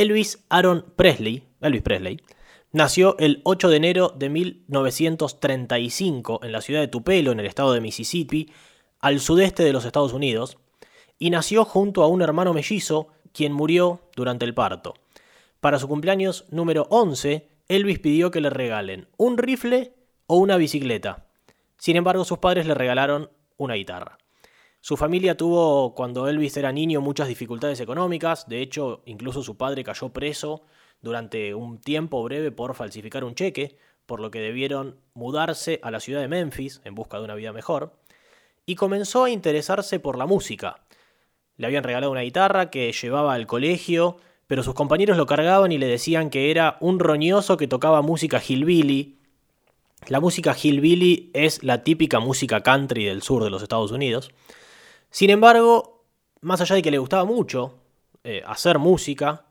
Elvis Aaron Presley, Elvis Presley, nació el 8 de enero de 1935 en la ciudad de Tupelo, en el estado de Mississippi, al sudeste de los Estados Unidos, y nació junto a un hermano mellizo, quien murió durante el parto. Para su cumpleaños número 11, Elvis pidió que le regalen un rifle o una bicicleta. Sin embargo, sus padres le regalaron una guitarra. Su familia tuvo, cuando Elvis era niño, muchas dificultades económicas. De hecho, incluso su padre cayó preso durante un tiempo breve por falsificar un cheque, por lo que debieron mudarse a la ciudad de Memphis en busca de una vida mejor. Y comenzó a interesarse por la música. Le habían regalado una guitarra que llevaba al colegio, pero sus compañeros lo cargaban y le decían que era un roñoso que tocaba música hillbilly. La música hillbilly es la típica música country del sur de los Estados Unidos. Sin embargo, más allá de que le gustaba mucho eh, hacer música,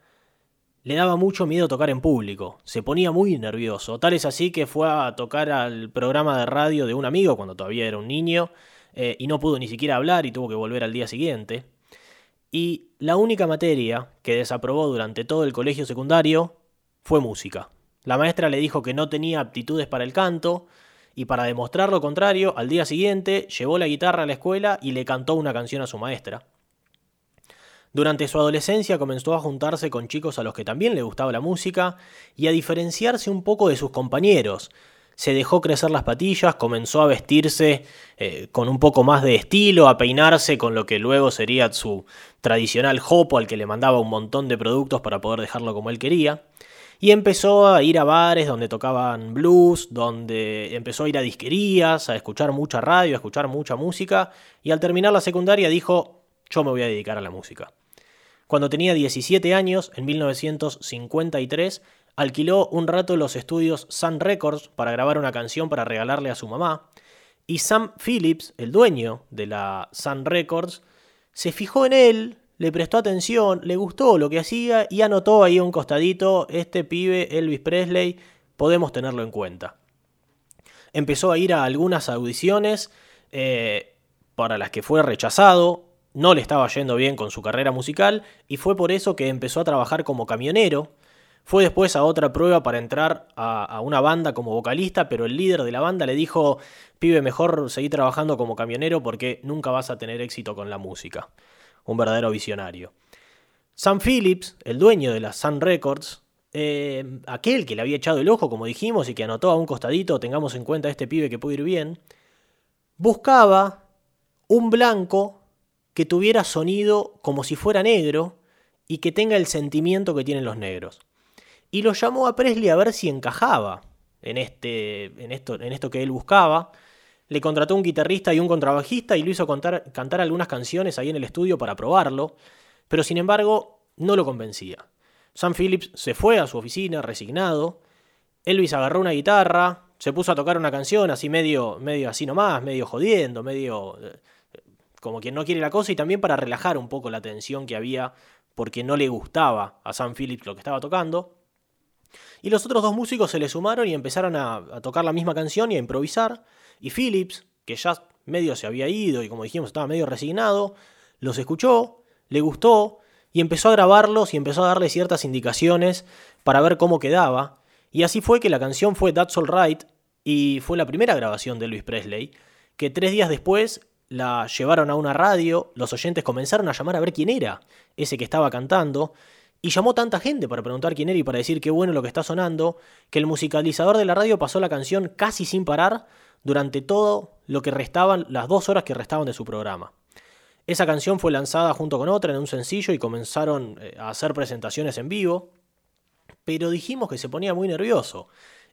le daba mucho miedo tocar en público. Se ponía muy nervioso. Tal es así que fue a tocar al programa de radio de un amigo cuando todavía era un niño eh, y no pudo ni siquiera hablar y tuvo que volver al día siguiente. Y la única materia que desaprobó durante todo el colegio secundario fue música. La maestra le dijo que no tenía aptitudes para el canto y para demostrar lo contrario, al día siguiente llevó la guitarra a la escuela y le cantó una canción a su maestra. Durante su adolescencia comenzó a juntarse con chicos a los que también le gustaba la música y a diferenciarse un poco de sus compañeros. Se dejó crecer las patillas, comenzó a vestirse eh, con un poco más de estilo, a peinarse con lo que luego sería su tradicional jopo al que le mandaba un montón de productos para poder dejarlo como él quería. Y empezó a ir a bares donde tocaban blues, donde empezó a ir a disquerías, a escuchar mucha radio, a escuchar mucha música, y al terminar la secundaria dijo, yo me voy a dedicar a la música. Cuando tenía 17 años, en 1953, alquiló un rato los estudios Sun Records para grabar una canción para regalarle a su mamá, y Sam Phillips, el dueño de la Sun Records, se fijó en él, le prestó atención, le gustó lo que hacía y anotó ahí un costadito, este pibe Elvis Presley, podemos tenerlo en cuenta. Empezó a ir a algunas audiciones eh, para las que fue rechazado, no le estaba yendo bien con su carrera musical y fue por eso que empezó a trabajar como camionero. Fue después a otra prueba para entrar a, a, una banda como vocalista, pero el líder de la banda le dijo, pibe, mejor seguir trabajando como camionero porque nunca vas a tener éxito con la música un verdadero visionario. Sam Phillips, el dueño de la Sun Records, eh, aquel que le había echado el ojo, como dijimos, y que anotó a un costadito, tengamos en cuenta este pibe que puede ir bien, buscaba un blanco que tuviera sonido como si fuera negro y que tenga el sentimiento que tienen los negros. Y lo llamó a Presley a ver si encajaba en, este, en, esto, en esto que él buscaba le contrató un guitarrista y un contrabajista y lo hizo cantar algunas canciones ahí en el estudio para probarlo, pero sin embargo no lo convencía. Sam Phillips se fue a su oficina resignado, Elvis agarró una guitarra, se puso a tocar una canción así medio, medio así nomás, medio jodiendo, medio eh, como quien no quiere la cosa y también para relajar un poco la tensión que había porque no le gustaba a Sam Phillips lo que estaba tocando. Y los otros dos músicos se le sumaron y empezaron a, a tocar la misma canción y a improvisar. Y Phillips, que ya medio se había ido y como dijimos estaba medio resignado, los escuchó, le gustó y empezó a grabarlos y empezó a darle ciertas indicaciones para ver cómo quedaba. Y así fue que la canción fue That's Alright y fue la primera grabación de Elvis Presley, que tres días después la llevaron a una radio, los oyentes comenzaron a llamar a ver quién era ese que estaba cantando, y llamó tanta gente para preguntar quién era y para decir qué bueno lo que está sonando, que el musicalizador de la radio pasó la canción casi sin parar durante todo lo que restaban, las dos horas que restaban de su programa. Esa canción fue lanzada junto con otra en un sencillo y comenzaron eh, a hacer presentaciones en vivo, pero dijimos que se ponía muy nervioso.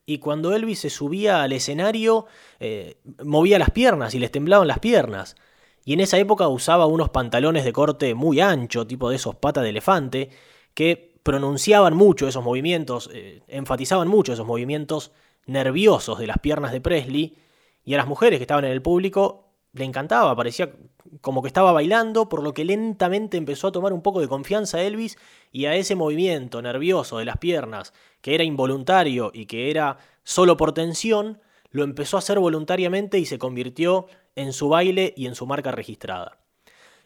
Y cuando Elvis se subía al escenario, eh, movía las piernas y les temblaban las piernas. Y en esa época usaba unos pantalones de corte muy ancho, tipo de esos patas de elefante, que pronunciaban mucho esos movimientos, eh, enfatizaban mucho esos movimientos nerviosos de las piernas de Presley, y a las mujeres que estaban en el público le encantaba, parecía como que estaba bailando, por lo que lentamente empezó a tomar un poco de confianza Elvis y a ese movimiento nervioso de las piernas, que era involuntario y que era solo por tensión, lo empezó a hacer voluntariamente y se convirtió en su baile y en su marca registrada.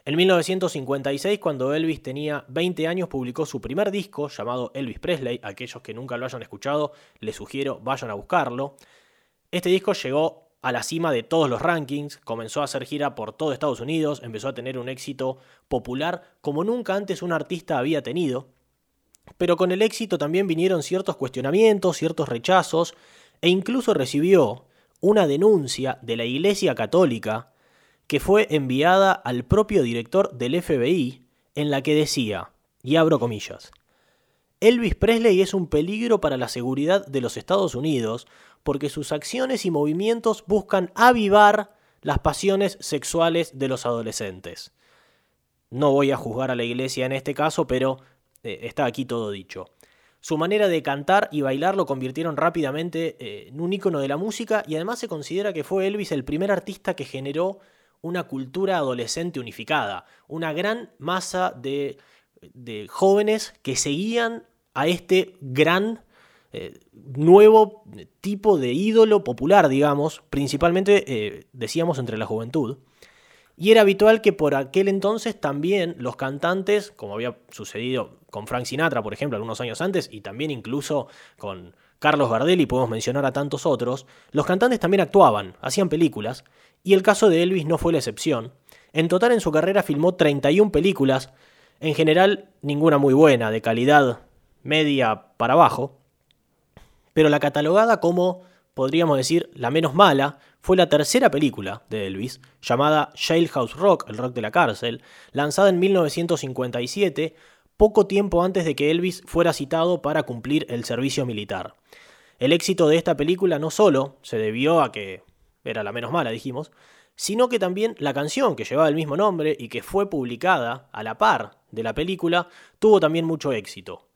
En 1956, cuando Elvis tenía 20 años, publicó su primer disco llamado Elvis Presley. Aquellos que nunca lo hayan escuchado, les sugiero vayan a buscarlo. Este disco llegó a la cima de todos los rankings, comenzó a hacer gira por todo Estados Unidos, empezó a tener un éxito popular como nunca antes un artista había tenido. Pero con el éxito también vinieron ciertos cuestionamientos, ciertos rechazos, e incluso recibió una denuncia de la Iglesia Católica que fue enviada al propio director del FBI en la que decía, y abro comillas, Elvis Presley es un peligro para la seguridad de los Estados Unidos porque sus acciones y movimientos buscan avivar las pasiones sexuales de los adolescentes. No voy a juzgar a la iglesia en este caso, pero eh, está aquí todo dicho. Su manera de cantar y bailar lo convirtieron rápidamente eh, en un ícono de la música y además se considera que fue Elvis el primer artista que generó una cultura adolescente unificada, una gran masa de, jóvenes que seguían a este gran eh, nuevo tipo de ídolo popular, digamos, principalmente, eh, decíamos, entre la juventud. Y era habitual que por aquel entonces también los cantantes, como había sucedido con Frank Sinatra, por ejemplo, algunos años antes, y también incluso con Carlos Gardel y podemos mencionar a tantos otros, los cantantes también actuaban, hacían películas, y el caso de Elvis no fue la excepción. En total en su carrera filmó 31 películas, en general ninguna muy buena, de calidad media para abajo, pero la catalogada como, podríamos decir, la menos mala, fue la tercera película de Elvis, llamada Jailhouse Rock, el rock de la cárcel, lanzada en 1957, poco tiempo antes de que Elvis fuera citado para cumplir el servicio militar. El éxito de esta película no solo se debió a que era la menos mala, dijimos, sino que también la canción que llevaba el mismo nombre y que fue publicada a la par de la película tuvo también mucho éxito.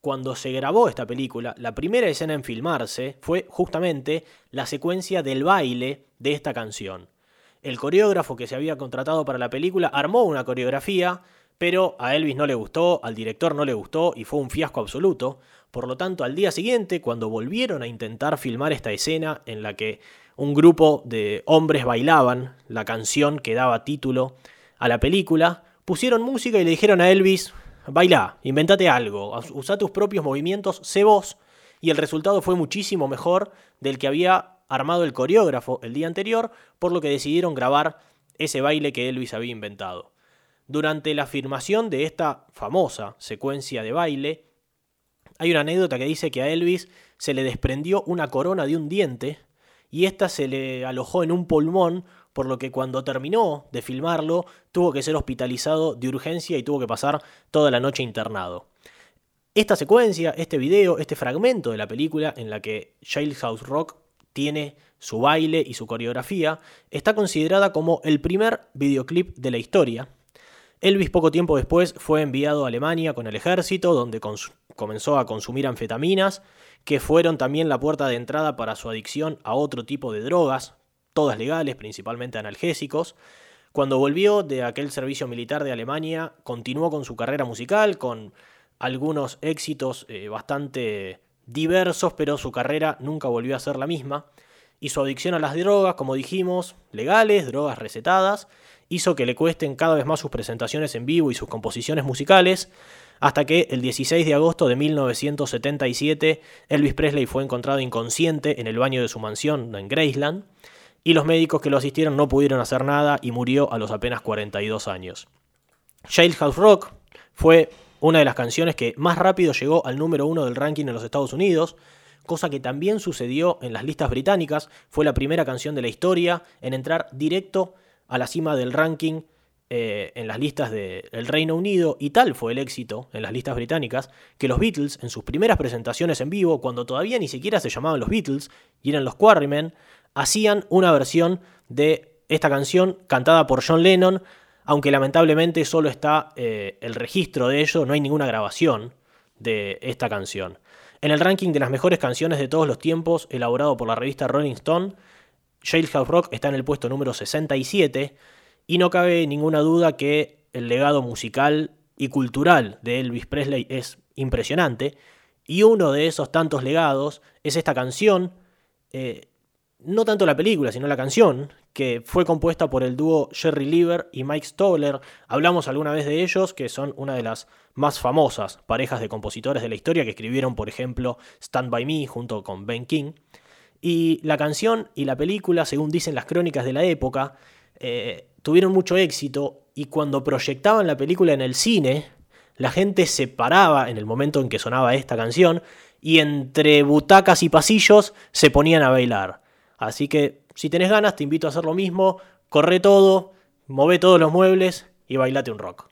Cuando se grabó esta película, la primera escena en filmarse fue justamente la secuencia del baile de esta canción. El coreógrafo que se había contratado para la película armó una coreografía, pero a Elvis no le gustó, al director no le gustó y fue un fiasco absoluto. Por lo tanto, al día siguiente, cuando volvieron a intentar filmar esta escena en la que un grupo de hombres bailaban la canción que daba título a la película, pusieron música y le dijeron a Elvis, baila, inventate algo, usa tus propios movimientos, sé vos, y el resultado fue muchísimo mejor del que había armado el coreógrafo el día anterior, por lo que decidieron grabar ese baile que Elvis había inventado. Durante la filmación de esta famosa secuencia de baile, hay una anécdota que dice que a Elvis se le desprendió una corona de un diente y esta se le alojó en un pulmón, por lo que cuando terminó de filmarlo tuvo que ser hospitalizado de urgencia y tuvo que pasar toda la noche internado. Esta secuencia, este video, este fragmento de la película en la que Jailhouse Rock tiene su baile y su coreografía, está considerada como el primer videoclip de la historia. Elvis poco tiempo después fue enviado a Alemania con el ejército, donde comenzó a consumir anfetaminas que fueron también la puerta de entrada para su adicción a otro tipo de drogas, todas legales, principalmente analgésicos. Cuando volvió de aquel servicio militar de Alemania, continuó con su carrera musical, con algunos éxitos eh, bastante diversos, pero su carrera nunca volvió a ser la misma. Y su adicción a las drogas, como dijimos, legales, drogas recetadas, hizo que le cuesten cada vez más sus presentaciones en vivo y sus composiciones musicales, hasta que el 16 de agosto de 1977 Elvis Presley fue encontrado inconsciente en el baño de su mansión en Graceland y los médicos que lo asistieron no pudieron hacer nada y murió a los apenas 42 años. Jailhouse Rock fue una de las canciones que más rápido llegó al número uno del ranking en los Estados Unidos, cosa que también sucedió en las listas británicas, fue la primera canción de la historia en entrar directo a la cima del ranking eh, en las listas del Reino Unido y tal fue el éxito en las listas británicas que los Beatles en sus primeras presentaciones en vivo, cuando todavía ni siquiera se llamaban los Beatles y eran los Quarrymen, hacían una versión de esta canción cantada por John Lennon, aunque lamentablemente solo está eh, el registro de ello, no hay ninguna grabación de esta canción. En el ranking de las mejores canciones de todos los tiempos, elaborado por la revista Rolling Stone, Jailhouse Rock está en el puesto número 67, y no cabe ninguna duda que el legado musical y cultural de Elvis Presley es impresionante. Y uno de esos tantos legados es esta canción, eh, no tanto la película, sino la canción, que fue compuesta por el dúo Jerry Lieber y Mike Stoller. Hablamos alguna vez de ellos, que son una de las más famosas parejas de compositores de la historia, que escribieron, por ejemplo, Stand By Me junto con Ben King. Y la canción y la película, según dicen las crónicas de la época, eh, tuvieron mucho éxito y cuando proyectaban la película en el cine, la gente se paraba en el momento en que sonaba esta canción y entre butacas y pasillos se ponían a bailar. Así que si tenés ganas, te invito a hacer lo mismo, corre todo, move todos los muebles y bailate un rock.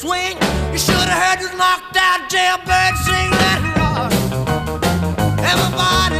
swing. You should have heard this knocked out jailbird sing, it rock. Everybody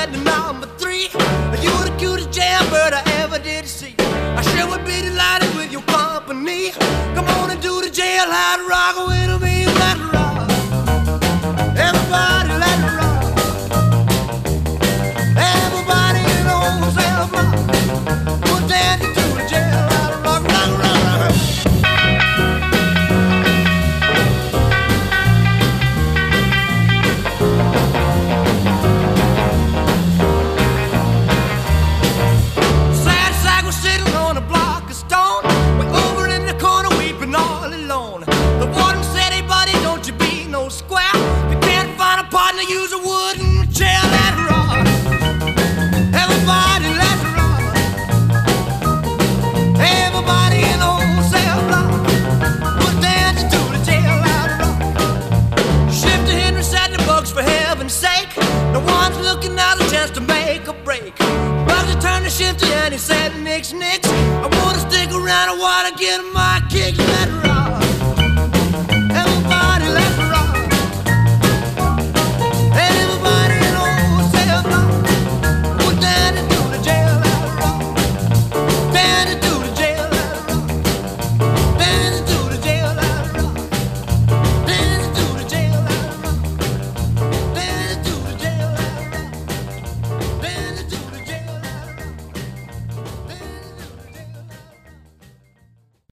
at number three. you're the cutest jailbird I ever did see. I sure would be delighted with your company. Come on and do the jailhouse.